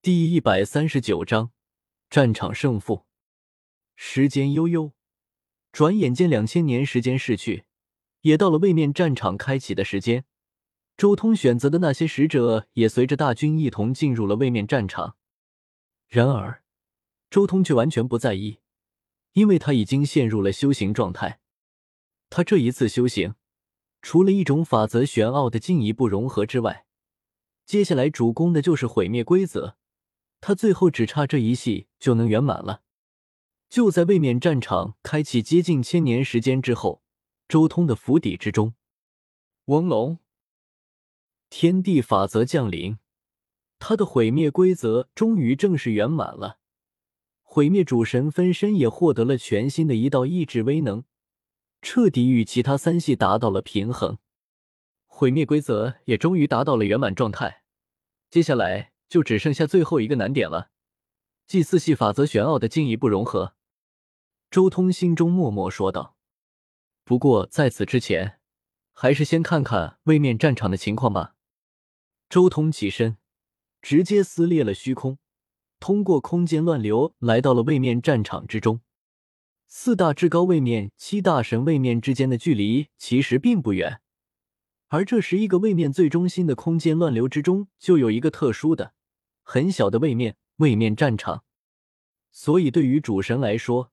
第一百三十九章战场胜负。时间悠悠，转眼间两千年时间逝去，也到了位面战场开启的时间。周通选择的那些使者也随着大军一同进入了位面战场。然而，周通却完全不在意，因为他已经陷入了修行状态。他这一次修行，除了一种法则玄奥的进一步融合之外，接下来主攻的就是毁灭规则。他最后只差这一系就能圆满了。就在位面战场开启接近千年时间之后，周通的府邸之中，翁龙，天地法则降临，他的毁灭规则终于正式圆满了。毁灭主神分身也获得了全新的一道意志威能，彻底与其他三系达到了平衡。毁灭规则也终于达到了圆满状态，接下来。就只剩下最后一个难点了，祭祀系法则玄奥的进一步融合。周通心中默默说道。不过在此之前，还是先看看位面战场的情况吧。周通起身，直接撕裂了虚空，通过空间乱流来到了位面战场之中。四大至高位面、七大神位面之间的距离其实并不远，而这十一个位面最中心的空间乱流之中，就有一个特殊的。很小的位面，位面战场，所以对于主神来说，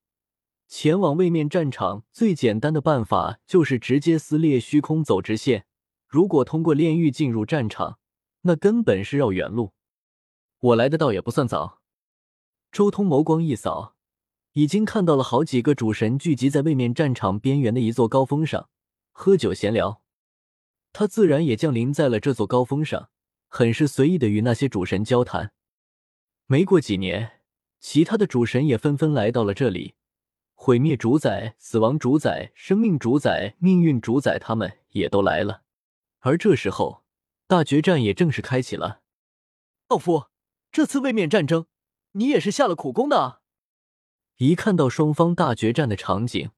前往位面战场最简单的办法就是直接撕裂虚空走直线。如果通过炼狱进入战场，那根本是绕远路。我来的倒也不算早。周通眸光一扫，已经看到了好几个主神聚集在位面战场边缘的一座高峰上，喝酒闲聊。他自然也降临在了这座高峰上。很是随意的与那些主神交谈。没过几年，其他的主神也纷纷来到了这里。毁灭主宰、死亡主宰、生命主宰、命运主宰，他们也都来了。而这时候，大决战也正式开启了。奥夫，这次位面战争，你也是下了苦功的啊！一看到双方大决战的场景，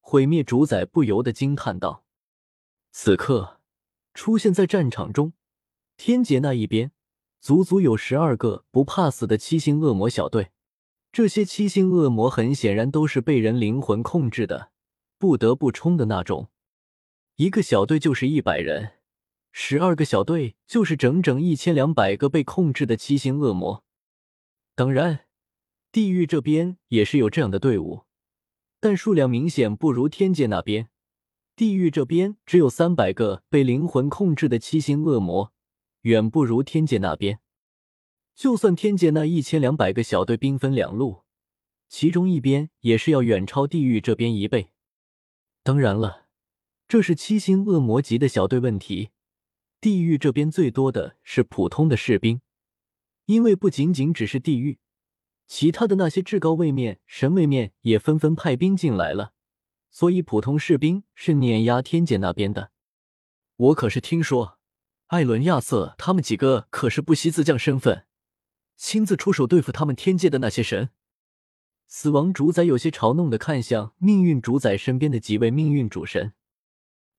毁灭主宰不由得惊叹道：“此刻，出现在战场中。”天界那一边，足足有十二个不怕死的七星恶魔小队。这些七星恶魔很显然都是被人灵魂控制的，不得不冲的那种。一个小队就是一百人，十二个小队就是整整一千两百个被控制的七星恶魔。当然，地狱这边也是有这样的队伍，但数量明显不如天界那边。地狱这边只有三百个被灵魂控制的七星恶魔。远不如天界那边，就算天界那一千两百个小队兵分两路，其中一边也是要远超地狱这边一倍。当然了，这是七星恶魔级的小队问题，地狱这边最多的是普通的士兵，因为不仅仅只是地狱，其他的那些至高位面、神位面也纷纷派兵进来了，所以普通士兵是碾压天界那边的。我可是听说。艾伦、亚瑟他们几个可是不惜自降身份，亲自出手对付他们天界的那些神。死亡主宰有些嘲弄的看向命运主宰身边的几位命运主神，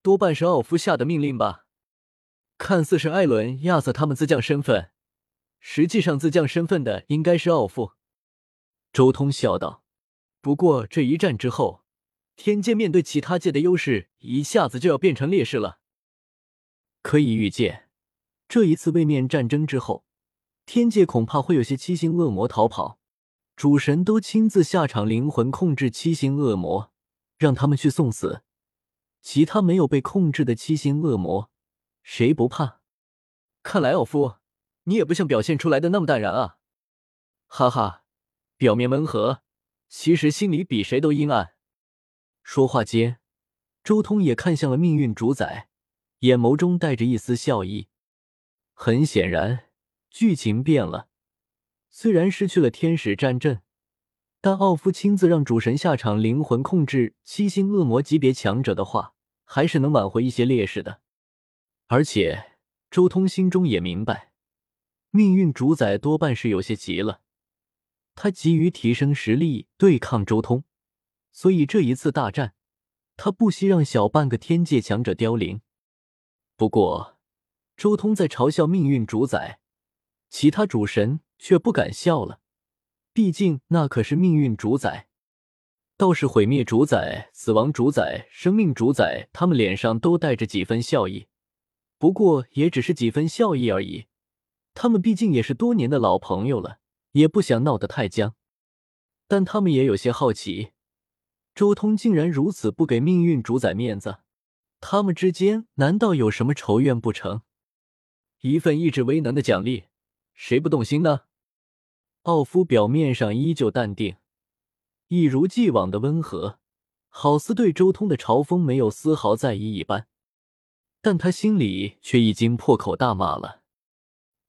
多半是奥夫下的命令吧？看似是艾伦、亚瑟他们自降身份，实际上自降身份的应该是奥夫。周通笑道：“不过这一战之后，天界面对其他界的优势一下子就要变成劣势了。可以预见。”这一次位面战争之后，天界恐怕会有些七星恶魔逃跑，主神都亲自下场，灵魂控制七星恶魔，让他们去送死。其他没有被控制的七星恶魔，谁不怕？看来奥夫，你也不像表现出来的那么淡然啊！哈哈，表面温和，其实心里比谁都阴暗。说话间，周通也看向了命运主宰，眼眸中带着一丝笑意。很显然，剧情变了。虽然失去了天使战阵，但奥夫亲自让主神下场，灵魂控制七星恶魔级别强者的话，还是能挽回一些劣势的。而且，周通心中也明白，命运主宰多半是有些急了。他急于提升实力对抗周通，所以这一次大战，他不惜让小半个天界强者凋零。不过，周通在嘲笑命运主宰，其他主神却不敢笑了，毕竟那可是命运主宰。倒是毁灭主宰、死亡主宰、生命主宰，他们脸上都带着几分笑意，不过也只是几分笑意而已。他们毕竟也是多年的老朋友了，也不想闹得太僵。但他们也有些好奇，周通竟然如此不给命运主宰面子，他们之间难道有什么仇怨不成？一份意志威能的奖励，谁不动心呢？奥夫表面上依旧淡定。一如既往的温和，好似对周通的嘲讽没有丝毫在意一般，但他心里却已经破口大骂了。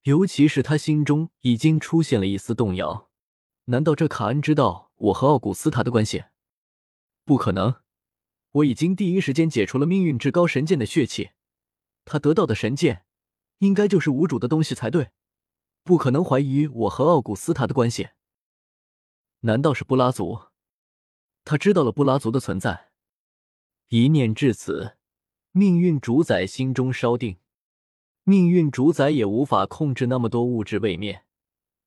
尤其是他心中已经出现了一丝动摇：难道这卡恩知道我和奥古斯塔的关系？不可能！我已经第一时间解除了命运至高神剑的血气，他得到的神剑应该就是无主的东西才对，不可能怀疑我和奥古斯塔的关系。难道是布拉族？他知道了布拉族的存在。一念至此，命运主宰心中稍定。命运主宰也无法控制那么多物质位面，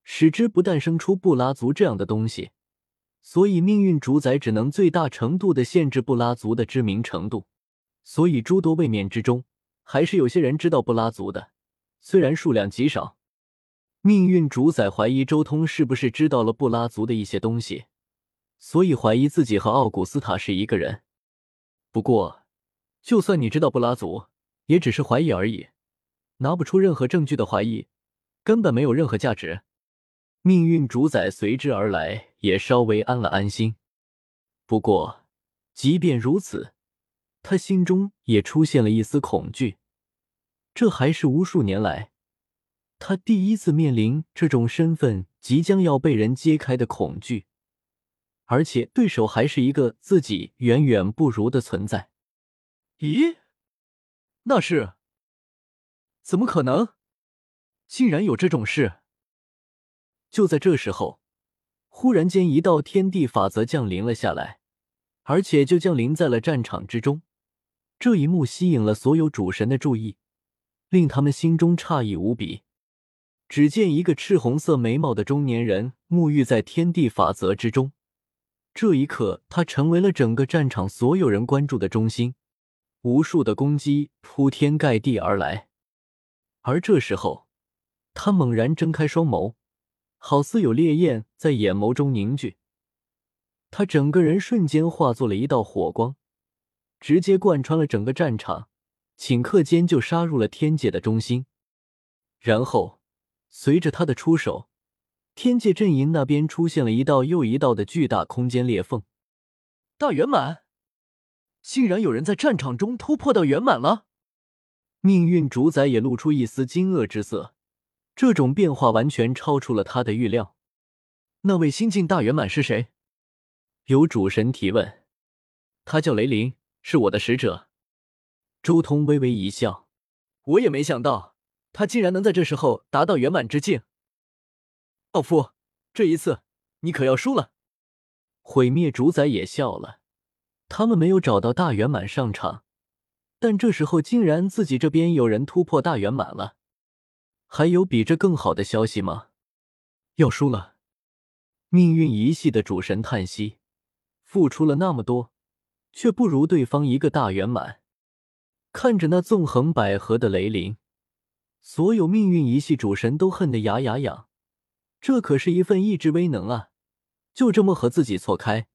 使之不诞生出布拉族这样的东西，所以命运主宰只能最大程度的限制布拉族的知名程度。所以诸多位面之中，还是有些人知道布拉族的，虽然数量极少。命运主宰怀疑周通是不是知道了布拉族的一些东西，所以怀疑自己和奥古斯塔是一个人。不过，就算你知道布拉族，也只是怀疑而已，拿不出任何证据的怀疑，根本没有任何价值。命运主宰随之而来，也稍微安了安心。不过，即便如此，他心中也出现了一丝恐惧。这还是无数年来。他第一次面临这种身份即将要被人揭开的恐惧，而且对手还是一个自己远远不如的存在。咦？那是？怎么可能？竟然有这种事！就在这时候，忽然间一道天地法则降临了下来，而且就降临在了战场之中。这一幕吸引了所有主神的注意，令他们心中诧异无比。只见一个赤红色眉毛的中年人沐浴在天地法则之中，这一刻，他成为了整个战场所有人关注的中心。无数的攻击铺天盖地而来，而这时候，他猛然睁开双眸，好似有烈焰在眼眸中凝聚。他整个人瞬间化作了一道火光，直接贯穿了整个战场，顷刻间就杀入了天界的中心，然后。随着他的出手，天界阵营那边出现了一道又一道的巨大空间裂缝。大圆满，竟然有人在战场中突破到圆满了！命运主宰也露出一丝惊愕之色，这种变化完全超出了他的预料。那位新晋大圆满是谁？有主神提问。他叫雷林，是我的使者。周通微微一笑，我也没想到。他竟然能在这时候达到圆满之境，奥夫，这一次你可要输了。毁灭主宰也笑了，他们没有找到大圆满上场，但这时候竟然自己这边有人突破大圆满了，还有比这更好的消息吗？要输了。命运一系的主神叹息，付出了那么多，却不如对方一个大圆满。看着那纵横捭阖的雷灵。所有命运一系主神都恨得牙痒痒，这可是一份意志威能啊！就这么和自己错开，